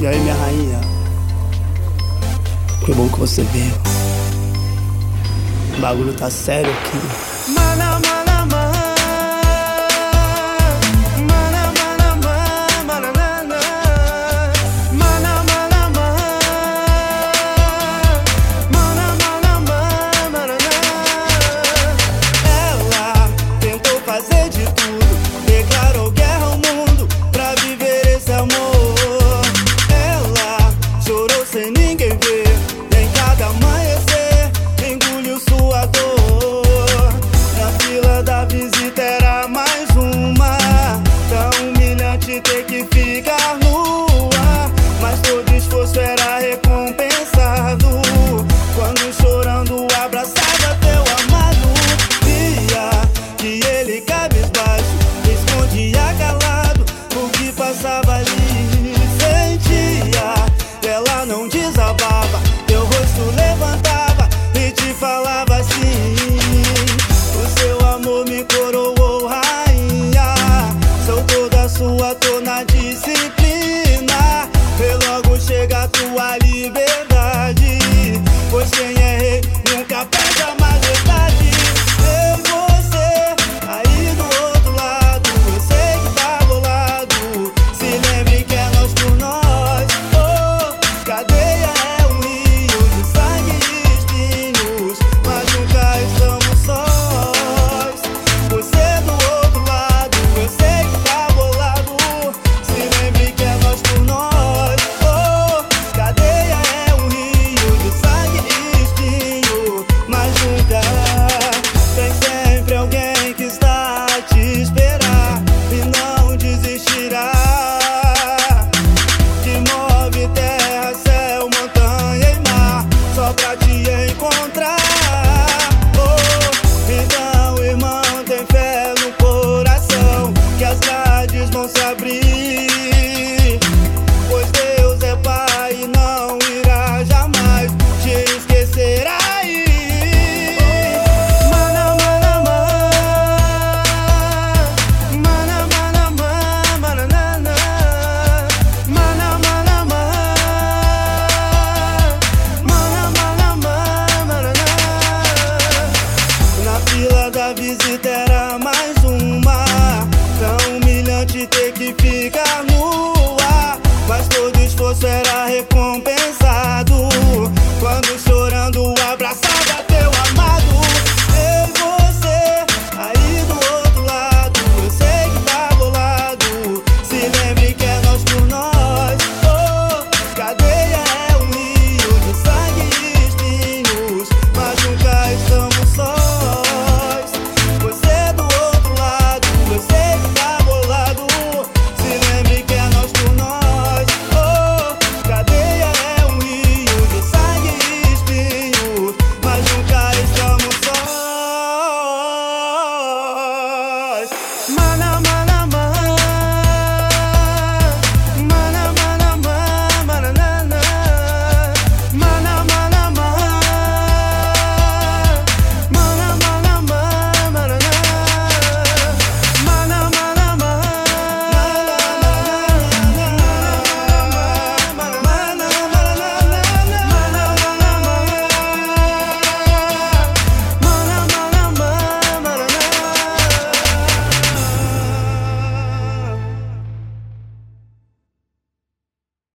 E aí, minha rainha, que bom que você veio. O bagulho tá sério aqui. responsable. ficar nua. Mas todo esforço era recompensado. Quando chorando abraçar.